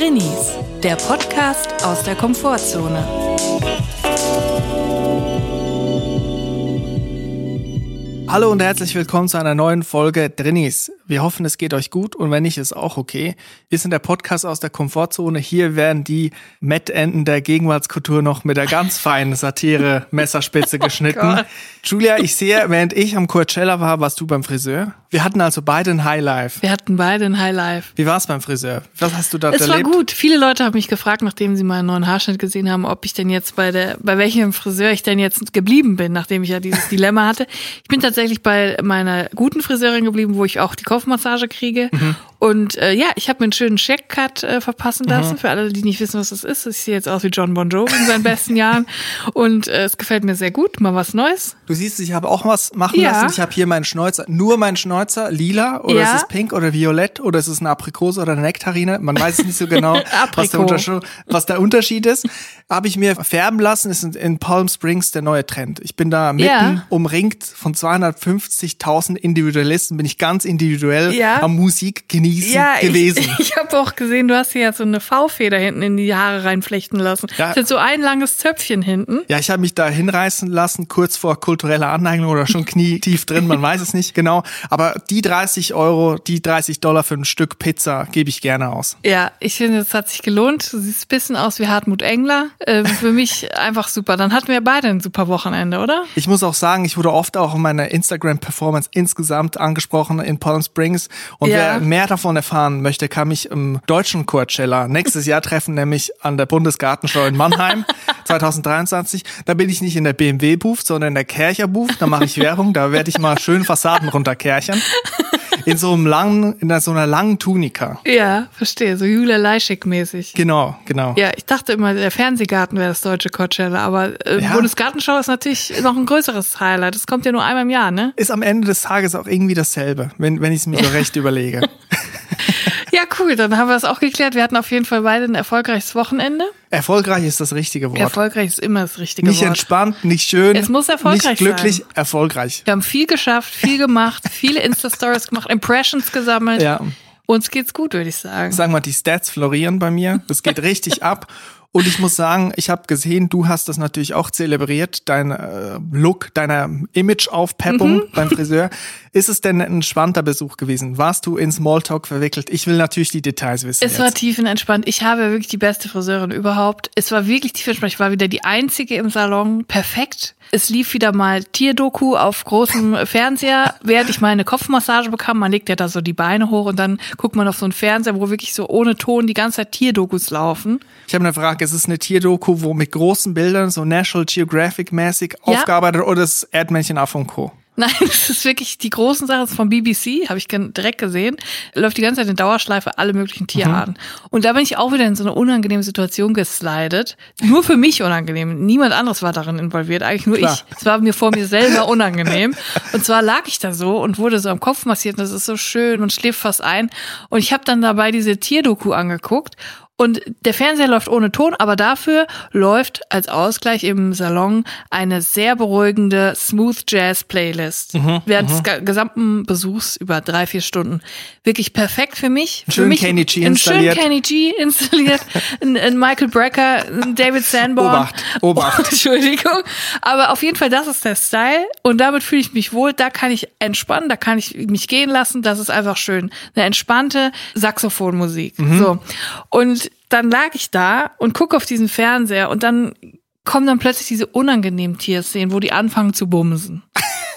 Drinnies, der Podcast aus der Komfortzone. Hallo und herzlich willkommen zu einer neuen Folge Drinnies. Wir hoffen, es geht euch gut und wenn nicht, ist auch okay. Wir sind der Podcast aus der Komfortzone. Hier werden die Mettenden der Gegenwartskultur noch mit der ganz feinen Satire Messerspitze geschnitten. Oh Julia, ich sehe, während ich am Coachella war, warst du beim Friseur. Wir hatten also beide ein Highlife. Wir hatten beide ein Highlife. Wie war es beim Friseur? Was hast du es erlebt? Es war gut. Viele Leute haben mich gefragt, nachdem sie meinen neuen Haarschnitt gesehen haben, ob ich denn jetzt bei der, bei welchem Friseur ich denn jetzt geblieben bin, nachdem ich ja dieses Dilemma hatte. Ich bin tatsächlich bei meiner guten Friseurin geblieben, wo ich auch die Kopfmassage kriege. Mhm. Und äh, ja, ich habe mir einen schönen Check-Cut äh, verpassen lassen. Mhm. Für alle, die nicht wissen, was das ist. Ich sehe jetzt aus wie John Bon Jovi in seinen besten Jahren. Und äh, es gefällt mir sehr gut. Mal was Neues. Du siehst, ich habe auch was machen ja. lassen. Ich habe hier meinen Schnäuzer, nur meinen Schnäuzer, lila oder ja. ist es pink oder violett oder ist es eine Aprikose oder eine Nektarine? Man weiß es nicht so genau, was, der was, der Unterschied ist. Habe ich mir färben lassen, ist in Palm Springs der neue Trend. Ich bin da mitten ja. umringt von 250.000 Individualisten, bin ich ganz individuell am Musik genießen ja, gewesen. Ich, ich habe auch gesehen, du hast hier ja so eine V-Feder hinten in die Haare reinflechten lassen. Ja. Das ist so ein langes Zöpfchen hinten. Ja, ich habe mich da hinreißen lassen, kurz vor kultureller Aneignung oder schon knietief drin, man weiß es nicht genau. Aber die 30 Euro, die 30 Dollar für ein Stück Pizza gebe ich gerne aus. Ja, ich finde, es hat sich gelohnt. Du siehst ein bisschen aus wie Hartmut Engler. Äh, für mich einfach super. Dann hatten wir beide ein super Wochenende, oder? Ich muss auch sagen, ich wurde oft auch in meiner Instagram-Performance insgesamt angesprochen in Palm Springs. Und ja. wer mehr davon erfahren möchte, kann mich im deutschen Coachella nächstes Jahr treffen, nämlich an der Bundesgartenschau in Mannheim 2023. Da bin ich nicht in der BMW-Booth, sondern in der Kercher-Booth. Da mache ich Werbung, da werde ich mal schön Fassaden runterkerchern. In so einem langen, in so einer langen Tunika. Ja, verstehe. So Julia Leischig-mäßig. Genau, genau. Ja, ich dachte immer, der Fernsehgarten wäre das deutsche Coachella, aber äh, ja. Bundesgartenschau ist natürlich noch ein größeres Highlight. Das kommt ja nur einmal im Jahr, ne? Ist am Ende des Tages auch irgendwie dasselbe, wenn, wenn ich es mir so recht überlege. Ja, cool. Dann haben wir es auch geklärt. Wir hatten auf jeden Fall beide ein erfolgreiches Wochenende. Erfolgreich ist das richtige Wort. Erfolgreich ist immer das richtige nicht Wort. Nicht entspannt, nicht schön. Es muss erfolgreich nicht glücklich, sein. erfolgreich. Wir haben viel geschafft, viel gemacht, viele Insta-Stories gemacht, Impressions gesammelt. Ja. Uns geht's gut, würde ich sagen. Sagen wir, die Stats florieren bei mir. Das geht richtig ab. Und ich muss sagen, ich habe gesehen, du hast das natürlich auch zelebriert, dein äh, Look, deiner Image-Aufpeppung mhm. beim Friseur. Ist es denn ein entspannter Besuch gewesen? Warst du in Smalltalk verwickelt? Ich will natürlich die Details wissen. Es jetzt. war tiefenentspannt. Ich habe wirklich die beste Friseurin überhaupt. Es war wirklich tiefenentspannt. Ich war wieder die einzige im Salon. Perfekt. Es lief wieder mal Tierdoku auf großem Fernseher, während ich meine Kopfmassage bekam. Man legt ja da so die Beine hoch und dann guckt man auf so einen Fernseher, wo wirklich so ohne Ton die ganze Zeit Tierdokus laufen. Ich habe eine Frage sag, es ist eine Tierdoku, wo mit großen Bildern, so National Geographic mäßig ja. aufgearbeitet oder das Erdmännchen Aff und Co. Nein, das ist wirklich die großen Sachen von BBC, habe ich direkt gesehen. Läuft die ganze Zeit in Dauerschleife alle möglichen Tierarten. Mhm. Und da bin ich auch wieder in so eine unangenehme Situation geslidet. Nur für mich unangenehm. Niemand anderes war darin involviert, eigentlich nur Klar. ich. Es war mir vor mir selber unangenehm. Und zwar lag ich da so und wurde so am Kopf massiert und das ist so schön und schläft fast ein. Und ich habe dann dabei diese Tierdoku angeguckt und der Fernseher läuft ohne Ton, aber dafür läuft als Ausgleich im Salon eine sehr beruhigende Smooth Jazz Playlist. Mhm, während mhm. des gesamten Besuchs über drei, vier Stunden. Wirklich perfekt für mich. Schön für mich Kenny G installiert. Schön Kenny G installiert. ein, ein Michael Brecker, ein David Sanborn. Obacht, Obacht. Oh, Entschuldigung. Aber auf jeden Fall, das ist der Style. Und damit fühle ich mich wohl. Da kann ich entspannen, da kann ich mich gehen lassen. Das ist einfach schön. Eine entspannte Saxophonmusik. Mhm. So. Und dann lag ich da und gucke auf diesen Fernseher und dann kommen dann plötzlich diese unangenehmen Tierszenen, wo die anfangen zu bumsen.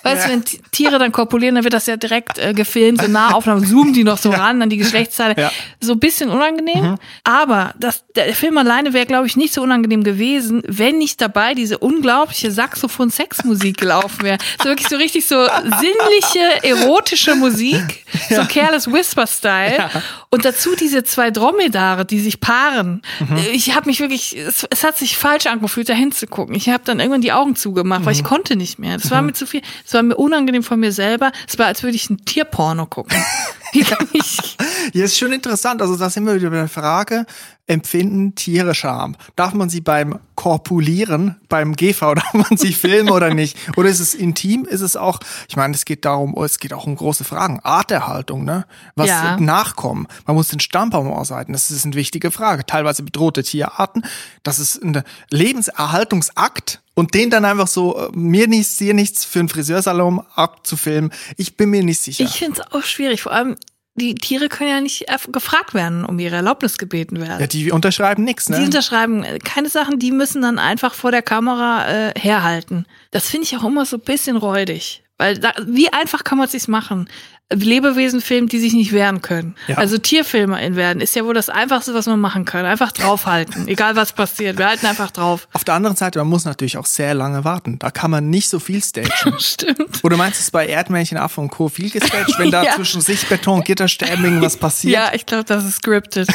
Weißt du, wenn Tiere dann korpulieren, dann wird das ja direkt äh, gefilmt, so Nahaufnahmen, zoomen die noch so ja. ran an die Geschlechtsteile. Ja. So ein bisschen unangenehm. Mhm. Aber das, der Film alleine wäre, glaube ich, nicht so unangenehm gewesen, wenn nicht dabei diese unglaubliche Saxophon-Sexmusik gelaufen wäre. So wirklich so richtig so sinnliche, erotische Musik. So Careless Whisper-Style. Und dazu diese zwei Dromedare, die sich paaren. Mhm. Ich habe mich wirklich, es, es, hat sich falsch angefühlt, da hinzugucken. Ich habe dann irgendwann die Augen zugemacht, mhm. weil ich mhm. konnte nicht mehr. Das war mhm. mir zu viel. Es war mir unangenehm von mir selber. Es war, als würde ich ein Tierporno gucken. Ja, ist schon interessant. Also da sind wir wieder bei der Frage, empfinden Tiere Scham? Darf man sie beim korpulieren beim GV, darf man sich filmen oder nicht? Oder ist es intim? Ist es auch, ich meine, es geht darum, es geht auch um große Fragen. Arterhaltung, ne? Was Ja. Nachkommen? Man muss den Stammbaum aushalten. Das ist eine wichtige Frage. Teilweise bedrohte Tierarten. Das ist ein Lebenserhaltungsakt. Und den dann einfach so, äh, mir nichts, dir nichts, für einen Friseursalon abzufilmen. Ich bin mir nicht sicher. Ich finde es auch schwierig. Vor allem, die Tiere können ja nicht gefragt werden, um ihre Erlaubnis gebeten werden. ja, die unterschreiben nichts, ne? Die unterschreiben keine Sachen, die müssen dann einfach vor der Kamera äh, herhalten. Das finde ich auch immer so ein bisschen räudig. Weil da, wie einfach kann man sich's machen? Lebewesen filmen, die sich nicht wehren können. Ja. Also Tierfilmer werden ist ja wohl das Einfachste, was man machen kann. Einfach draufhalten. Egal was passiert. Wir halten einfach drauf. Auf der anderen Seite, man muss natürlich auch sehr lange warten. Da kann man nicht so viel stagen. Stimmt. Oder meinst du es bei Erdmännchen, Affe und Co. viel gestaged, wenn da Ja. zwischen Sichtbeton, Gitterstäben irgendwas passiert? Ja, ich glaube, das ist scripted.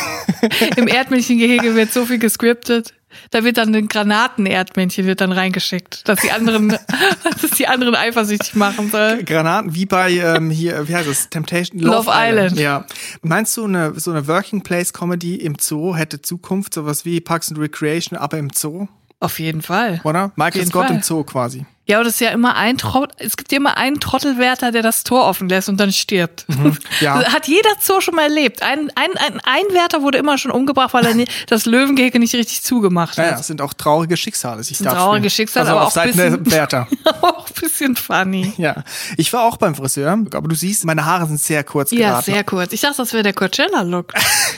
Im Erdmännchengehege wird so viel gescriptet. Da wird dann ein Granaten-Erdmännchen wird dann reingeschickt, dass die anderen, dass die anderen eifersüchtig machen soll. Granaten, wie bei ähm, hier, wie heißt es? Temptation Love Island. Ja. Meinst du, eine, so eine Working Place Comedy im Zoo hätte Zukunft, sowas wie Parks and Recreation, aber im Zoo, Auf jeden Fall. oder? Michael Scott Fall. im Zoo quasi. Ja, aber das ist ja immer ein Trottel, es gibt ja immer einen Trottelwärter, der das Tor offen lässt und dann stirbt. Mhm. ja. Das Hat jeder Zoo schon mal erlebt. Ein, ein, ein, ein Wärter wurde immer schon umgebracht, weil er nie, das Löwengehege nicht richtig zugemacht Ja, hat. ja, es sind auch traurige Schicksale, sich da traurige Schicksale, also aber auf auch Seiten bisschen- der Wärter. auch ein bisschen funny. Ja, ich war auch beim Friseur, aber du siehst, meine Haare sind sehr kurz Ja, geraten. sehr kurz. Ich dachte, das wäre der Coachella-Look.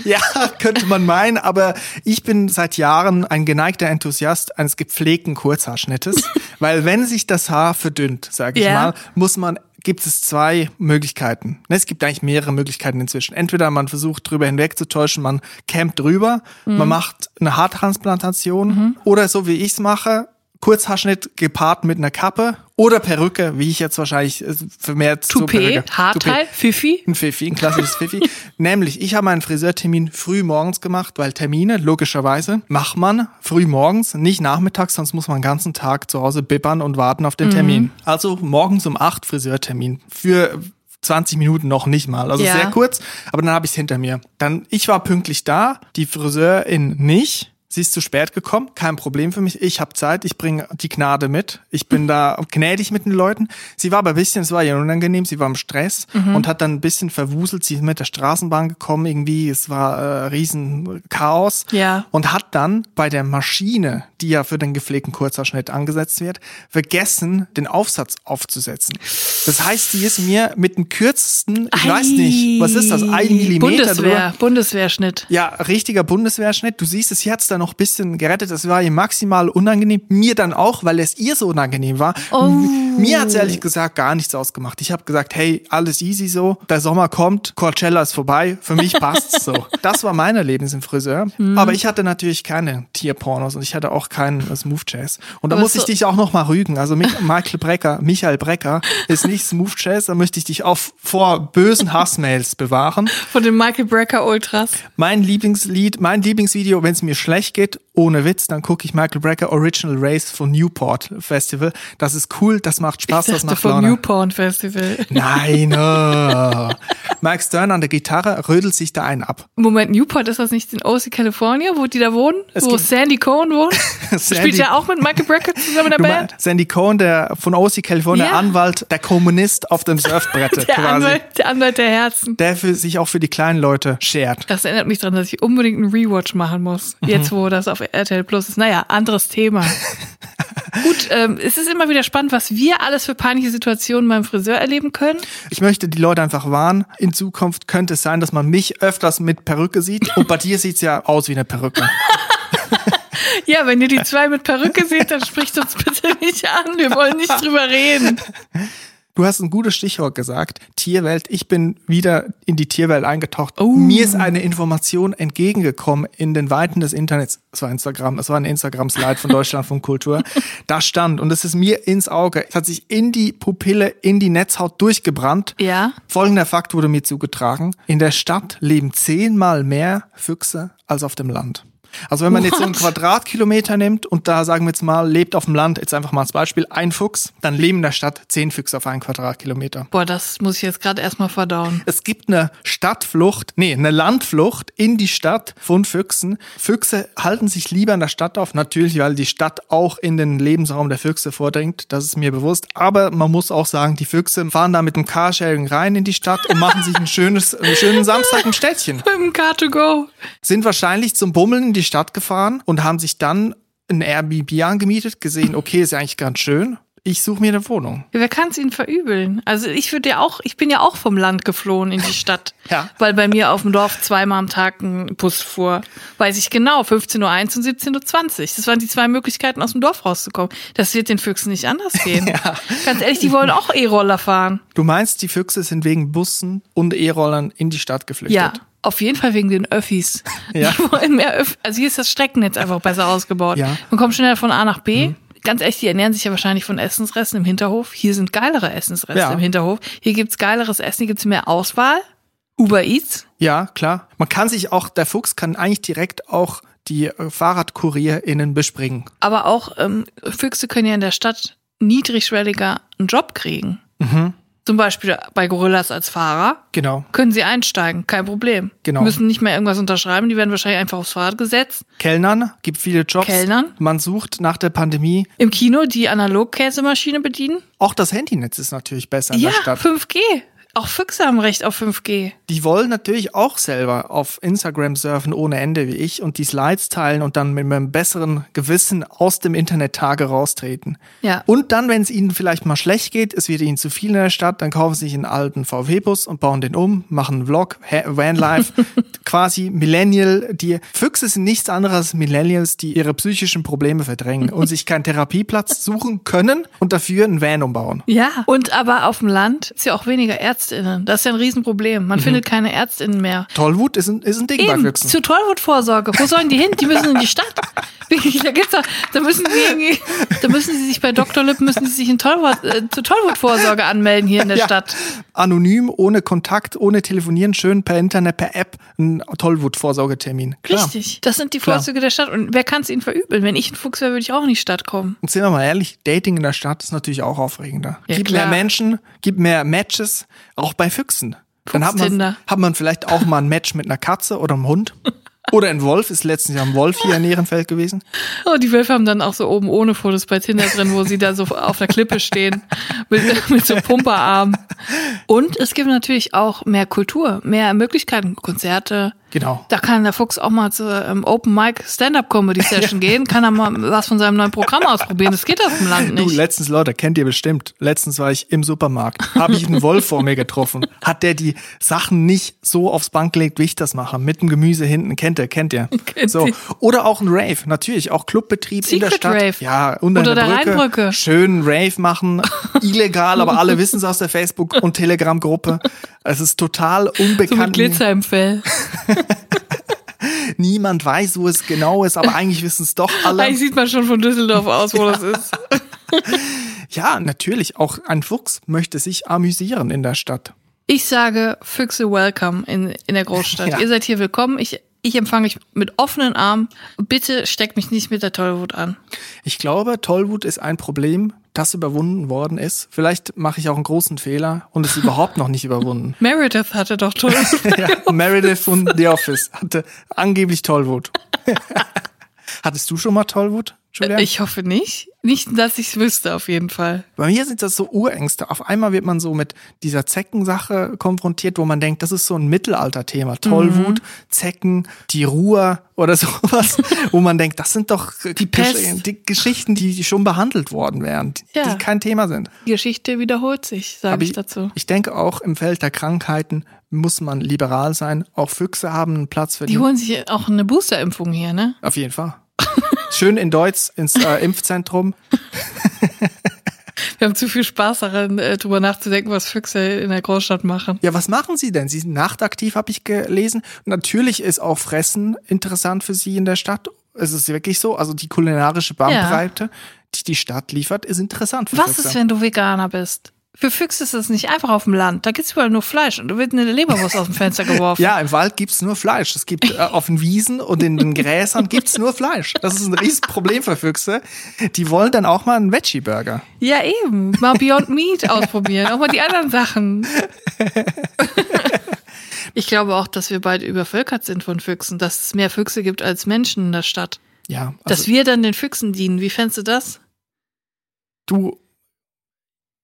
Ja, könnte man meinen, aber ich bin seit Jahren ein geneigter Enthusiast eines gepflegten Kurzhaarschnittes, weil wenn sich das Haar verdünnt, sage ich Ja. mal, muss man gibt es zwei Möglichkeiten. Ne, Es gibt eigentlich mehrere Möglichkeiten inzwischen. Entweder man versucht drüber hinwegzutäuschen, man kämmt drüber, man macht eine Haartransplantation oder so wie ich's mache, Kurzhaarschnitt gepaart mit einer Kappe oder Perücke, wie ich jetzt wahrscheinlich äh, vermehrt so Toupet, Perücke. Haarteil, Fifi. Ein Pfiffi, ein klassisches Pfiffi. Nämlich, ich habe meinen Friseurtermin früh morgens gemacht, weil Termine, logischerweise, macht man früh morgens, nicht nachmittags, sonst muss man den ganzen Tag zu Hause bibbern und warten auf den Mhm. Termin. Also morgens um acht Friseurtermin. Für 20 Minuten noch nicht mal. Also Ja. sehr kurz, aber dann habe ich es hinter mir. Dann, ich war pünktlich da, die Friseurin nicht. Sie ist zu spät gekommen, kein Problem für mich. Ich habe Zeit, ich bringe die Gnade mit. Ich bin da gnädig mit den Leuten. Sie war aber ein bisschen, es war ja unangenehm, sie war im Stress und hat dann ein bisschen verwuselt. Sie ist mit der Straßenbahn gekommen, irgendwie, es war äh, riesen Chaos. Ja. Und hat dann bei der Maschine, die ja für den gepflegten Kurzhaarschnitt angesetzt wird, vergessen, den Aufsatz aufzusetzen. Das heißt, sie ist mir mit dem kürzesten, ich weiß nicht, was ist das, ein Millimeter Bundeswehr, drüber. Bundeswehrschnitt. Ja, richtiger Bundeswehrschnitt. Du siehst es, sie hat's da noch ein bisschen gerettet. Das war ihr maximal unangenehm. Mir dann auch, weil es ihr so unangenehm war. Oh. Mir hat's ehrlich gesagt gar nichts ausgemacht. Ich habe gesagt, hey, alles easy so. Der Sommer kommt, Coachella ist vorbei. Für mich passt's so. Das war mein Erlebnis im Friseur. Mhm. Aber ich hatte natürlich keine Tierpornos und ich hatte auch keinen Smooth Jazz. Und da muss ich dich auch noch mal rügen. Also Mich- Michael Brecker, Michael Brecker ist nicht Smooth Jazz. Da möchte ich dich auch vor bösen Hassmails bewahren. Von den Michael Brecker Ultras. Mein Lieblingslied, mein Lieblingsvideo, wenn es mir schlecht geht, ohne Witz, dann gucke ich Michael Brecker Original Race von Newport Festival. Das ist cool, das macht Spaß, Ich das macht vom Laune. Newporn Festival. Nein, oh. Mike Stern an der Gitarre rödelt sich da einen ab. Moment, Newport, ist das nicht in OC California, wo die da wohnen? Es wo Sandy Cohen wohnt? Sandy- Spielt ja auch mit Michael Brecker zusammen in der Du Band? meinst Sandy Cohen, der von OC California Ja. Anwalt, der Kommunist auf dem Surfbrett Der quasi. Anwalt, der Anwalt der Herzen. Der für sich auch für die kleinen Leute schert. Das erinnert mich daran, dass ich unbedingt einen Rewatch machen muss. Mhm. Jetzt, wo das auf RTL Plus ist. Naja, anderes Thema. Gut, ähm, es ist immer wieder spannend, was wir alles für peinliche Situationen beim Friseur erleben können. Ich möchte die Leute einfach warnen. In Zukunft könnte es sein, dass man mich öfters mit Perücke sieht. Und bei dir sieht's ja aus wie eine Perücke. Ja, wenn ihr die zwei mit Perücke seht, dann spricht uns bitte nicht an. Wir wollen nicht drüber reden. Du hast ein gutes Stichwort gesagt. Tierwelt. Ich bin wieder in die Tierwelt eingetaucht. Oh. Mir ist eine Information entgegengekommen in den Weiten des Internets. Es war Instagram, es war ein Instagram-Slide von Deutschland von Kultur. Da stand, und es ist mir ins Auge, es hat sich in die Pupille, in die Netzhaut durchgebrannt. Ja. Folgender Fakt wurde mir zugetragen. In der Stadt leben zehnmal mehr Füchse als auf dem Land. Also wenn man What? jetzt so einen Quadratkilometer nimmt und da sagen wir jetzt mal, lebt auf dem Land, jetzt einfach mal als Beispiel, ein Fuchs, dann leben in der Stadt zehn Füchse auf einen Quadratkilometer. Boah, das muss ich jetzt gerade erstmal verdauen. Es gibt eine Stadtflucht, nee, eine Landflucht in die Stadt von Füchsen. Füchse halten sich lieber in der Stadt auf, natürlich, weil die Stadt auch in den Lebensraum der Füchse vordringt, das ist mir bewusst. Aber man muss auch sagen, die Füchse fahren da mit dem Carsharing rein in die Stadt und machen sich ein schönes, einen schönen Samstag im Städtchen. Mit dem Car2Go. Sind wahrscheinlich zum Bummeln in die Stadt gefahren und haben sich dann ein Airbnb angemietet, gesehen, okay, ist ja eigentlich ganz schön. Ich suche mir eine Wohnung. Ja, wer kann es ihnen verübeln? Also ich würde ja auch, ich bin ja auch vom Land geflohen in die Stadt. ja. Weil bei mir auf dem Dorf zweimal am Tag ein Bus fuhr. Weiß ich genau, 15.01 Uhr und 17.20 Uhr. Das waren die zwei Möglichkeiten, aus dem Dorf rauszukommen. Das wird den Füchsen nicht anders gehen. ja. Ganz ehrlich, die wollen auch E-Roller fahren. Du meinst, die Füchse sind wegen Bussen und E-Rollern in die Stadt geflüchtet? Ja. Auf jeden Fall wegen den Öffis. Ja. Die wollen mehr Öff also hier ist das Streckennetz einfach besser ausgebaut. Ja. Man kommt schneller von A nach B. Mhm. Ganz echt, die ernähren sich ja wahrscheinlich von Essensresten im Hinterhof. Hier sind geilere Essensreste ja. im Hinterhof. Hier gibt's geileres Essen, hier gibt's mehr Auswahl. Uber Eats. Ja, klar. Man kann sich auch, der Fuchs kann eigentlich direkt auch die äh, FahrradkurierInnen bespringen. Aber auch ähm, Füchse können ja in der Stadt niedrigschwelliger einen Job kriegen. Mhm. Zum Beispiel bei Gorillas als Fahrer. Genau. Können sie einsteigen, kein Problem. Genau. Müssen nicht mehr irgendwas unterschreiben, die werden wahrscheinlich einfach aufs Fahrrad gesetzt. Kellnern, gibt viele Jobs. Kellnern. Man sucht nach der Pandemie. Im Kino die Analogkäsemaschine bedienen. Auch das Handynetz ist natürlich besser in ja, der Stadt. 5G. Auch Füchse haben Recht auf 5G. Die wollen natürlich auch selber auf Instagram surfen ohne Ende wie ich und die Slides teilen und dann mit einem besseren Gewissen aus dem Internet-Tage raustreten. Ja. Und dann, wenn es ihnen vielleicht mal schlecht geht, es wird ihnen zu viel in der Stadt, dann kaufen sie sich einen alten VW-Bus und bauen den um, machen einen Vlog, Vanlife, quasi Millennial. Die Füchse sind nichts anderes als Millennials, die ihre psychischen Probleme verdrängen und sich keinen Therapieplatz suchen können und dafür einen Van umbauen. Ja, und aber auf dem Land ist ja auch weniger Ärzte Ärztinnen. Das ist ja ein Riesenproblem. Man mhm. findet keine Ärztinnen mehr. Tollwut ist ein, ist ein Ding Eben, bei Füchsen. Zur Tollwutvorsorge. Wo sollen die hin? Die müssen in die Stadt. da gibt's da, da müssen sie irgendwie, da müssen sie sich bei Dr. Lipp, müssen sie sich in Tollwut, äh, zur Tollwutvorsorge anmelden hier in der ja. Stadt. Anonym, ohne Kontakt, ohne telefonieren, schön per Internet, per App, ein Tollwutvorsorgetermin. Klar. Richtig. Das sind die Vorzüge Klar. der Stadt. Und wer kann es ihnen verübeln? Wenn ich ein Fuchs wäre, würde ich auch in die Stadt kommen. Und sind wir mal ehrlich, Dating in der Stadt ist natürlich auch aufregender. Ja, gibt mehr Menschen, gibt mehr Matches, auch bei Füchsen. Dann hat man, hat man vielleicht auch mal ein Match mit einer Katze oder einem Hund. Oder ein Wolf, ist letztens ja ein Wolf hier in Ehrenfeld gewesen. Oh, die Wölfe haben dann auch so oben ohne Fotos bei Tinder drin, wo sie da so auf der Klippe stehen, mit, mit so Pumperarmen. Und es gibt natürlich auch mehr Kultur, mehr Möglichkeiten, Konzerte, Genau. Da kann der Fuchs auch mal zur ähm, Open Mic Stand-Up Comedy Session ja. gehen, kann er mal was von seinem neuen Programm ausprobieren. Das geht auf dem Land nicht. Du, letztens, Leute, kennt ihr bestimmt. Letztens war ich im Supermarkt, habe ich einen Wolf vor mir getroffen. Hat der die Sachen nicht so aufs Bank gelegt, wie ich das mache, mit dem Gemüse hinten. Kennt ihr, kennt ihr. Kennt so. Oder auch ein Rave, natürlich, auch Clubbetrieb Secret in der Stadt. Rave. Ja, unter, unter der, Brücke. Rheinbrücke. Schön Rave machen, illegal, aber alle wissen es aus der Facebook- und Telegram-Gruppe. Es ist total unbekannt. So mit Glitzer im Fell. Niemand weiß, wo es genau ist, aber eigentlich wissen es doch alle. Eigentlich sieht man schon von Düsseldorf aus, wo ja. das ist. ja, natürlich. Auch ein Fuchs möchte sich amüsieren in der Stadt. Ich sage Füchse welcome in, in der Großstadt. Ja. Ihr seid hier willkommen. Ich, ich empfange euch mit offenen Armen. Bitte steckt mich nicht mit der Tollwut an. Ich glaube, Tollwut ist ein Problem, das überwunden worden ist. Vielleicht mache ich auch einen großen Fehler und es ist überhaupt noch nicht überwunden. Meredith hatte doch Tollwut. ja, Meredith von The Office hatte angeblich Tollwut. Hattest du schon mal Tollwut? Julia? Ich hoffe nicht. Nicht, dass ich es wüsste, auf jeden Fall. Bei mir sind das so Urängste. Auf einmal wird man so mit dieser Zeckensache konfrontiert, wo man denkt, das ist so ein Mittelalterthema. Tollwut, mhm. Zecken, die Ruhr oder sowas, wo man denkt, das sind doch die, Gesch die Geschichten, die schon behandelt worden wären, die, ja. die kein Thema sind. Die Geschichte wiederholt sich, sage ich, ich dazu. Ich denke auch im Feld der Krankheiten muss man liberal sein. Auch Füchse haben einen Platz für die. Die holen sich auch eine Boosterimpfung hier, ne? Auf jeden Fall. Schön in Deutsch ins äh, Impfzentrum. Wir haben zu viel Spaß daran, äh, drüber nachzudenken, was Füchse in der Großstadt machen. Ja, was machen sie denn? Sie sind nachtaktiv, habe ich gelesen. Natürlich ist auch Fressen interessant für sie in der Stadt. Es ist wirklich so. Also die kulinarische Bandbreite, ja. die die Stadt liefert, ist interessant für Was Füchse. ist, wenn du Veganer bist? Für Füchse ist das nicht einfach auf dem Land. Da gibt's überall nur Fleisch und da wird eine Leberwurst aus dem Fenster geworfen. Ja, im Wald gibt's nur Fleisch. Es gibt äh, auf den Wiesen und in den Gräsern gibt's nur Fleisch. Das ist ein Riesenproblem für Füchse. Die wollen dann auch mal einen Veggie-Burger. Ja, eben. Mal Beyond Meat ausprobieren. Auch mal die anderen Sachen. Ich glaube auch, dass wir bald übervölkert sind von Füchsen, dass es mehr Füchse gibt als Menschen in der Stadt. Ja. dass wir dann den Füchsen dienen. Wie fändest du das? Du,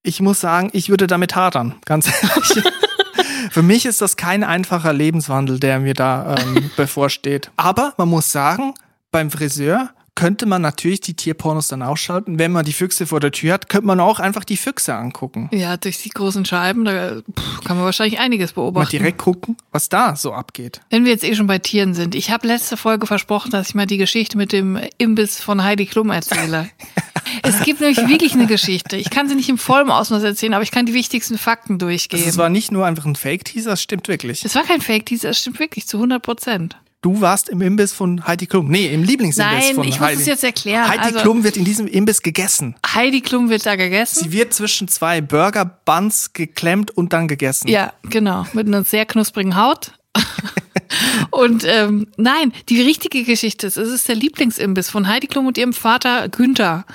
ich muss sagen, ich würde damit hadern, ganz ehrlich. Für mich ist das kein einfacher Lebenswandel, der mir da ähm, bevorsteht. Aber man muss sagen, beim Friseur könnte man natürlich die Tierpornos dann ausschalten. Wenn man die Füchse vor der Tür hat, könnte man auch einfach die Füchse angucken. Ja, durch die großen Scheiben, da pff, kann man wahrscheinlich einiges Mal beobachten. direkt gucken, was da so abgeht. Wenn wir jetzt eh schon bei Tieren sind. Ich habe letzte Folge versprochen, dass ich mal die Geschichte mit dem Imbiss von Heidi Klum erzähle. es gibt nämlich wirklich eine Geschichte. Ich kann sie nicht im vollen Ausmaß erzählen, aber ich kann die wichtigsten Fakten durchgeben. Also es war nicht nur einfach ein Fake-Teaser, es stimmt wirklich. es war kein Fake-Teaser, es stimmt wirklich zu 100 Prozent. Du warst im Imbiss von Heidi Klum. Nee, im Lieblingsimbiss Nein, von ich muss Heidi. es jetzt erklären. Heidi Also- Klum wird in diesem Imbiss gegessen. Heidi Klum wird da gegessen. Sie wird zwischen zwei Burger-Buns geklemmt und dann gegessen. Ja, genau. Mit einer sehr knusprigen Haut. und ähm, nein, die richtige Geschichte ist, es ist der Lieblingsimbiss von Heidi Klum und ihrem Vater Günther.